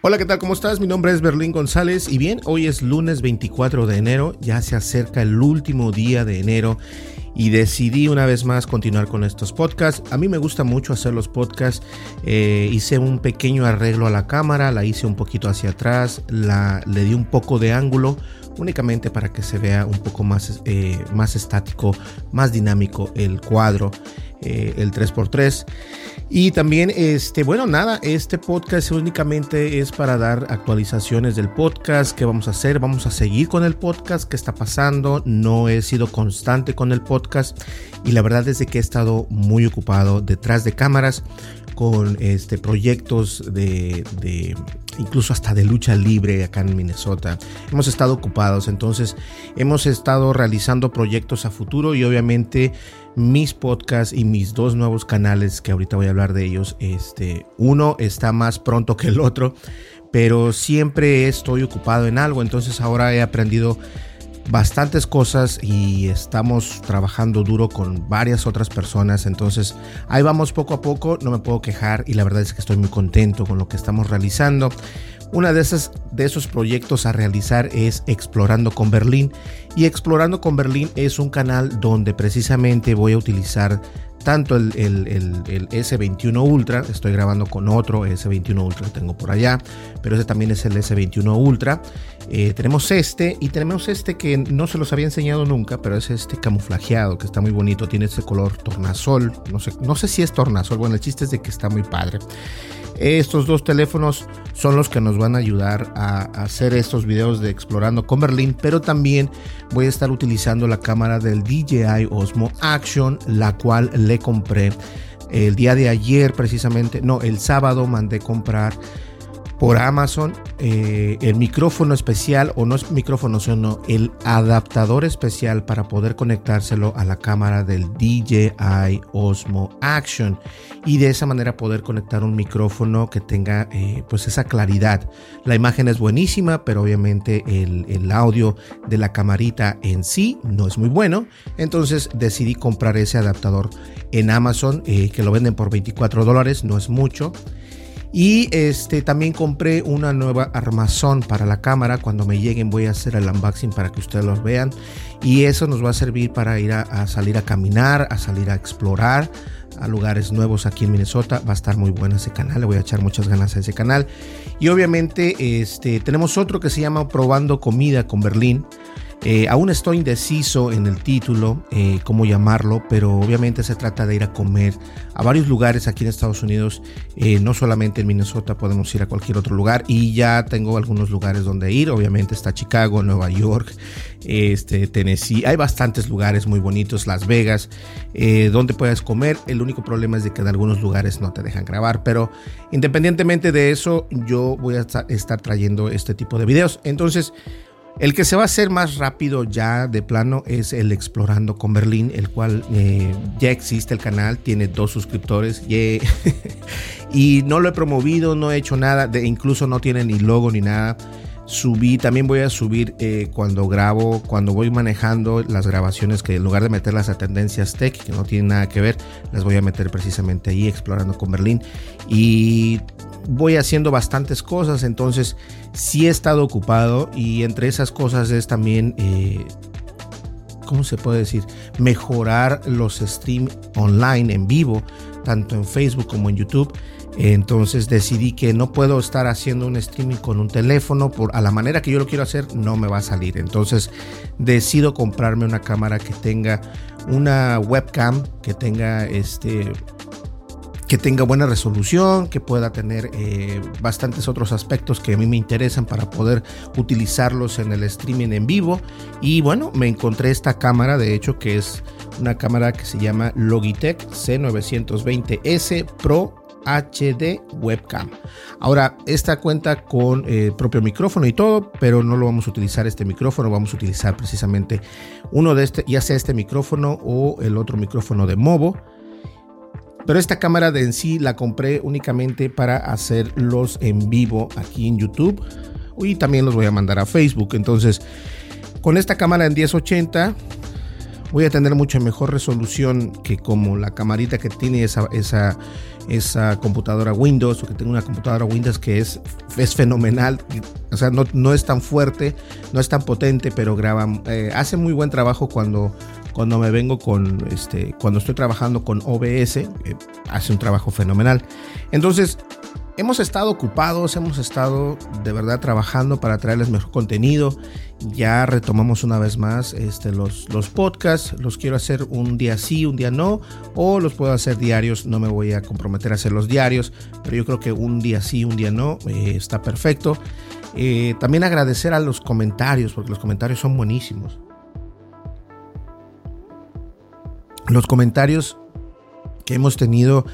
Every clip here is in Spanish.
Hola, ¿qué tal? ¿Cómo estás? Mi nombre es Berlín González y bien, hoy es lunes 24 de enero, ya se acerca el último día de enero y decidí una vez más continuar con estos podcasts. A mí me gusta mucho hacer los podcasts, eh, hice un pequeño arreglo a la cámara, la hice un poquito hacia atrás, la, le di un poco de ángulo únicamente para que se vea un poco más, eh, más estático, más dinámico el cuadro, eh, el 3x3. Y también, este, bueno, nada, este podcast únicamente es para dar actualizaciones del podcast, qué vamos a hacer, vamos a seguir con el podcast, qué está pasando, no he sido constante con el podcast y la verdad es que he estado muy ocupado detrás de cámaras con este, proyectos de, de, incluso hasta de lucha libre acá en Minnesota. Hemos estado ocupados, entonces hemos estado realizando proyectos a futuro y obviamente mis podcasts y mis dos nuevos canales que ahorita voy a hablar de ellos. Este, uno está más pronto que el otro, pero siempre estoy ocupado en algo. Entonces ahora he aprendido bastantes cosas y estamos trabajando duro con varias otras personas. Entonces ahí vamos poco a poco, no me puedo quejar y la verdad es que estoy muy contento con lo que estamos realizando. Una de, esas, de esos proyectos a realizar es Explorando con Berlín. Y Explorando con Berlín es un canal donde precisamente voy a utilizar tanto el, S21 Ultra, estoy grabando con otro S21 Ultra que tengo por allá, pero ese también es el S21 Ultra. Eh, tenemos este y tenemos este que no se los había enseñado nunca, pero es este camuflajeado que está muy bonito, tiene ese color tornasol, no sé, no sé si es tornasol, bueno, el chiste es de que está muy padre. Estos dos teléfonos son los que nos van a ayudar a hacer estos videos de explorando con Berlín, pero también voy a estar utilizando la cámara del DJI Osmo Action, la cual le compré. El día de ayer precisamente, no, el sábado mandé comprar por Amazon eh, el micrófono especial o no es micrófono sino el adaptador especial para poder conectárselo a la cámara del DJI Osmo Action. Y de esa manera poder conectar un micrófono que tenga eh, pues esa claridad. La imagen es buenísima pero obviamente el, el, audio de la camarita en sí no es muy bueno. Entonces decidí comprar ese adaptador en Amazon eh, que lo venden por 24 dólares no es mucho y este también compré una nueva armazón para la cámara. Cuando me lleguen voy a hacer el unboxing para que ustedes los vean. Y eso nos va a servir para ir a, salir a caminar, a salir a explorar a lugares nuevos aquí en Minnesota. Va a estar muy bueno ese canal. Le voy a echar muchas ganas a ese canal. Y obviamente este, tenemos otro que se llama Probando Comida con Berlín. Eh, aún estoy indeciso en el título, eh, cómo llamarlo, pero obviamente se trata de ir a comer a varios lugares aquí en Estados Unidos, eh, no solamente en Minnesota, podemos ir a cualquier otro lugar y ya tengo algunos lugares donde ir, obviamente está Chicago, Nueva York, este, Tennessee, hay bastantes lugares muy bonitos, Las Vegas, donde puedes comer, el único problema es de que en algunos lugares no te dejan grabar, pero independientemente de eso, yo voy a estar trayendo este tipo de videos, entonces... El que se va a hacer más rápido ya de plano es el Explorando con Berlín, el cual eh, ya existe el canal, tiene dos suscriptores y no lo he promovido, no he hecho nada, de, incluso no tiene ni logo ni nada. Subí, también voy a subir eh, cuando grabo, cuando voy manejando las grabaciones que en lugar de meterlas a tendencias tech, que no tienen nada que ver, las voy a meter precisamente ahí, explorando con Berlín. Y voy haciendo bastantes cosas, entonces sí he estado ocupado y entre esas cosas es también... Eh, ¿cómo se puede decir? Mejorar los streams online en vivo, tanto en Facebook como en YouTube. Entonces decidí que no puedo estar haciendo un streaming con un teléfono por a la manera que yo lo quiero hacer no me va a salir. Entonces decido comprarme una cámara que tenga una webcam que tenga este que tenga buena resolución, que pueda tener eh, bastantes otros aspectos que a mí me interesan para poder utilizarlos en el streaming en vivo. Y bueno, me encontré esta cámara, de hecho, que es una cámara que se llama Logitech C920S Pro HD Webcam. Ahora, esta cuenta con eh, propio micrófono y todo, pero no lo vamos a utilizar este micrófono, vamos a utilizar precisamente uno de este, ya sea este micrófono o el otro micrófono de Movo. Pero esta cámara de en sí la compré únicamente para hacer los en vivo aquí en YouTube y también los voy a mandar a Facebook. Entonces, con esta cámara en 1080 voy a tener mucha mejor resolución que como la camarita que tiene esa, esa, esa computadora Windows o que tengo una computadora Windows que es, es fenomenal. O sea, no, no es tan fuerte, no es tan potente, pero graba, eh, hace muy buen trabajo cuando, cuando me vengo con, este, cuando estoy trabajando con OBS, eh, hace un trabajo fenomenal. Entonces, hemos estado ocupados, hemos estado de verdad trabajando para traerles mejor contenido. Ya retomamos una vez más este, los, los podcasts. Los quiero hacer un día sí, un día no. O los puedo hacer diarios. No me voy a comprometer a hacer los diarios. Pero yo creo que un día sí, un día no. Eh, está perfecto. Eh, también agradecer a los comentarios, porque los comentarios son buenísimos. Los comentarios que hemos tenido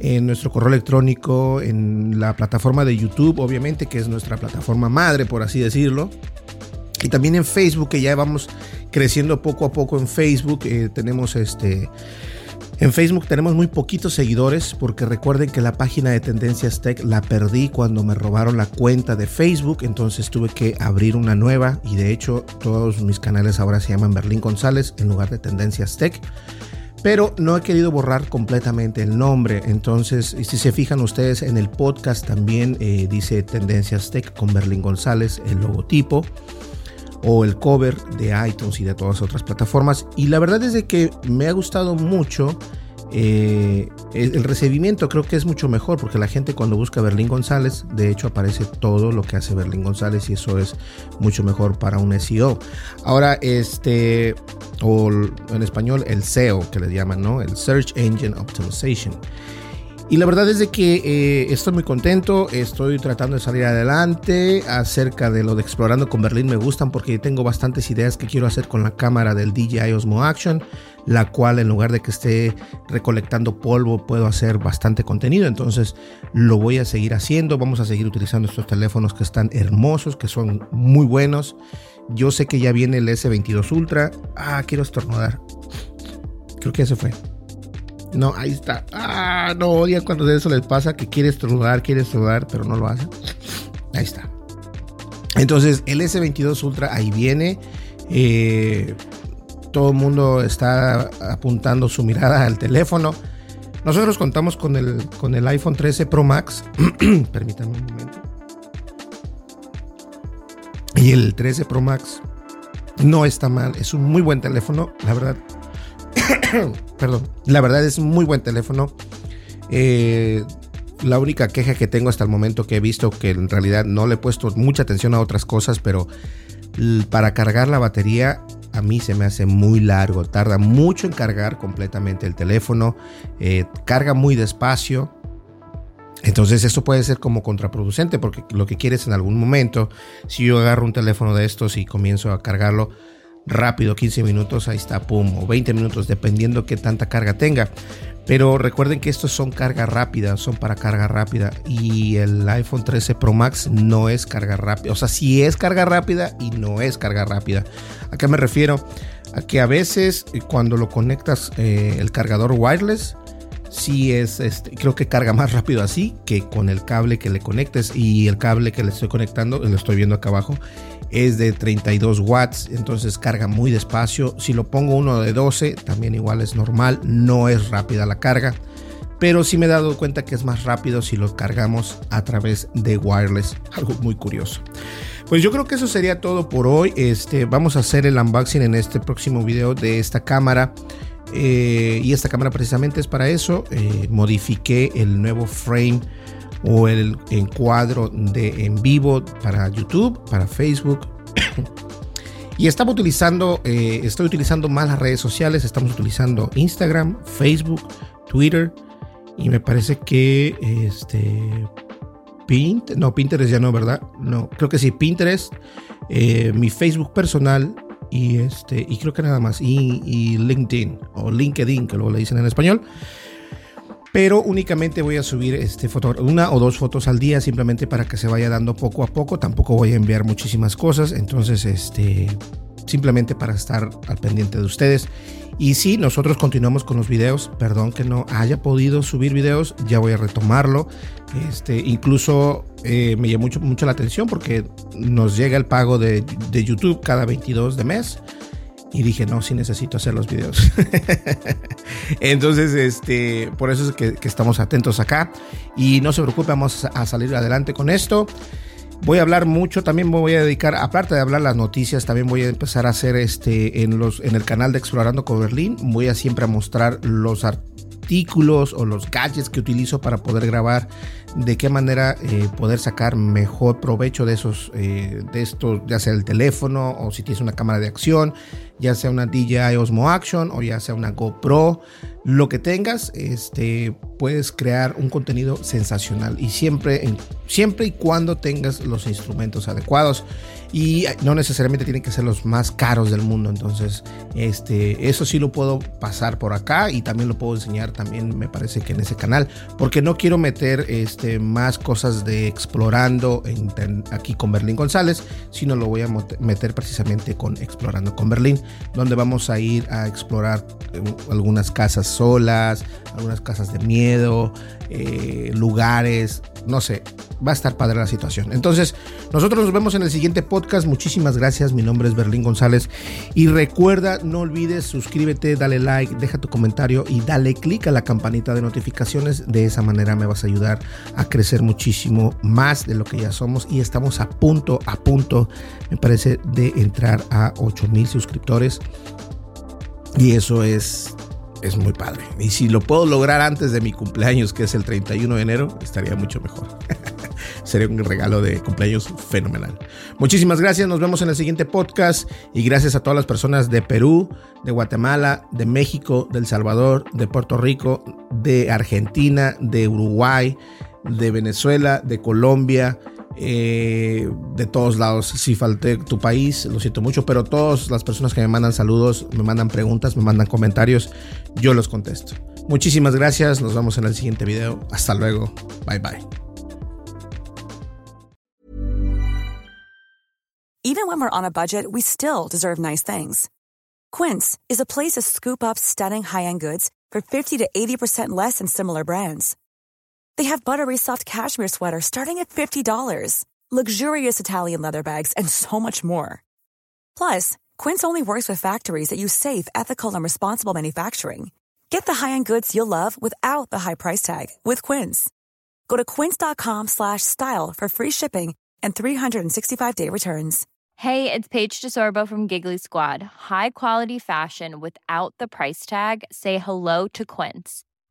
en nuestro correo electrónico, en la plataforma de YouTube, obviamente, que es nuestra plataforma madre, por así decirlo. Y también en Facebook, que ya vamos creciendo poco a poco en Facebook. Eh, tenemos este. En Facebook tenemos muy poquitos seguidores porque recuerden que la página de Tendencias Tech la perdí cuando me robaron la cuenta de Facebook, entonces tuve que abrir una nueva y de hecho todos mis canales ahora se llaman Berlín González en lugar de Tendencias Tech pero no he querido borrar completamente el nombre. Entonces, si se fijan ustedes en el podcast también eh, dice Tendencias Tech con Berlín González, el logotipo o el cover de iTunes y de todas otras plataformas. Y la verdad es de que me ha gustado mucho eh, el recibimiento creo que es mucho mejor porque la gente cuando busca Berlín González, de hecho aparece todo lo que hace Berlín González y eso es mucho mejor para un SEO. Ahora, este, o en español el SEO que le llaman, ¿no? El Search Engine Optimization. Y la verdad es de que eh, estoy muy contento, estoy tratando de salir adelante acerca de lo de explorando con Berlín. Me gustan porque tengo bastantes ideas que quiero hacer con la cámara del DJI Osmo Action, la cual en lugar de que esté recolectando polvo puedo hacer bastante contenido. Entonces lo voy a seguir haciendo. Vamos a seguir utilizando estos teléfonos que están hermosos, que son muy buenos. Yo sé que ya viene el S22 Ultra. Ah, quiero estornudar. Creo que ese fue. No, ahí está. Ah, no odia cuando eso les pasa que quiere estornudar, quiere estornudar, pero no lo hace. Ahí está. Entonces, el S22 Ultra ahí viene. Eh, todo el mundo está apuntando su mirada al teléfono. Nosotros contamos con el, con el iPhone 13 Pro Max. Permítanme un momento. Y el 13 Pro Max no está mal. Es un muy buen teléfono. La verdad, Perdón. La verdad es muy buen teléfono. Eh, la única queja que tengo hasta el momento que he visto, que en realidad no le he puesto mucha atención a otras cosas, pero para cargar la batería a mí se me hace muy largo. Tarda mucho en cargar completamente el teléfono. Eh, carga muy despacio. Entonces eso puede ser como contraproducente porque lo que quieres en algún momento, si yo agarro un teléfono de estos y comienzo a cargarlo, rápido, 15 minutos, ahí está, pum, o 20 minutos, dependiendo qué tanta carga tenga. Pero recuerden que estos son carga rápida, son para carga rápida. Y el iPhone 13 Pro Max no es carga rápida. O sea, sí es carga rápida y no es carga rápida. ¿A qué me refiero? A que a veces eh, cuando lo conectas eh, el cargador wireless, sí es, este, creo que carga más rápido así que con el cable que le conectes y el cable que le estoy conectando, lo estoy viendo acá abajo, es de 32 watts, entonces carga muy despacio. Si lo pongo uno de 12, también igual es normal, no es rápida la carga, pero sí me he dado cuenta que es más rápido si lo cargamos a través de wireless, algo muy curioso. Pues yo creo que eso sería todo por hoy. Este, vamos a hacer el unboxing en este próximo video de esta cámara. Eh, y esta cámara precisamente es para eso. Eh, modifiqué el nuevo frame o el encuadro de en vivo para YouTube, para Facebook. y estamos utilizando, eh, estoy utilizando más las redes sociales. Estamos utilizando Instagram, Facebook, Twitter. Y me parece que este Pinterest, no, Pinterest ya no, ¿verdad? No, creo que sí, Pinterest, mi Facebook personal y este y creo que nada más y, LinkedIn o LinkedIn que luego le dicen en español pero únicamente voy a subir este foto, una o dos fotos al día simplemente para que se vaya dando poco a poco tampoco voy a enviar muchísimas cosas entonces este simplemente para estar al pendiente de ustedes y si nosotros continuamos con los videos, perdón que no haya podido subir videos, ya voy a retomarlo. Este, incluso eh, me llamó mucho, mucho la atención porque nos llega el pago de, de YouTube cada 22 de mes. Y dije, no, sí necesito hacer los videos. Entonces, este, por eso es que, estamos atentos acá. Y no se preocupe, vamos a salir adelante con esto. Voy a hablar mucho, también me voy a dedicar, aparte de hablar las noticias, también voy a empezar a hacer este en los en el canal de Explorando con Berlín. Voy a siempre mostrar los artículos o los gadgets que utilizo para poder grabar, de qué manera eh, poder sacar mejor provecho de esos, eh, de estos, ya sea el teléfono o si tienes una cámara de acción, ya sea una DJI Osmo Action o ya sea una GoPro, lo que tengas, este, puedes crear un contenido sensacional y siempre, siempre y cuando tengas los instrumentos adecuados. Y no necesariamente tienen que ser los más caros del mundo. Entonces este eso sí lo puedo pasar por acá y también lo puedo enseñar también me parece que en ese canal porque no quiero meter este más cosas de explorando aquí con Berlín González sino lo voy a meter precisamente con explorando con Berlín donde vamos a ir a explorar eh, algunas casas solas algunas casas de miedo eh, lugares no sé va a estar padre la situación entonces nosotros nos vemos en el siguiente podcast Muchísimas gracias. Mi nombre es Berlín González. Y recuerda, no olvides, suscríbete, dale like, deja tu comentario y dale click a la campanita de notificaciones. De esa manera me vas a ayudar a crecer muchísimo más de lo que ya somos. Y estamos a punto, a punto, me parece, de entrar a 8000 suscriptores. Y eso es es muy padre. Y si lo puedo lograr antes de mi cumpleaños, que es el 31 de enero, estaría mucho mejor. Sería un regalo de cumpleaños fenomenal. Muchísimas gracias, nos vemos en el siguiente podcast y gracias a todas las personas de Perú, de Guatemala, de México, de El Salvador, de Puerto Rico, de Argentina, de Uruguay, de Venezuela, de Colombia eh, de todos lados. Si falté tu país, lo siento mucho, pero todas las personas que me mandan saludos, me mandan preguntas, me mandan comentarios, yo los contesto. Muchísimas gracias, nos vemos en el siguiente video. Hasta luego, bye bye. Even when we're on a budget, we still deserve nice things. Quince is a place to scoop up stunning high-end goods for 50 to 80% less than similar brands. They have buttery soft cashmere sweaters starting at $50, luxurious Italian leather bags, and so much more. Plus, Quince only works with factories that use safe, ethical, and responsible manufacturing. Get the high-end goods you'll love without the high price tag with Quince. Go to quince.com/style for free shipping and 365-day returns. Hey, it's Paige DeSorbo from Giggly Squad. High quality fashion without the price tag. Say hello to Quince.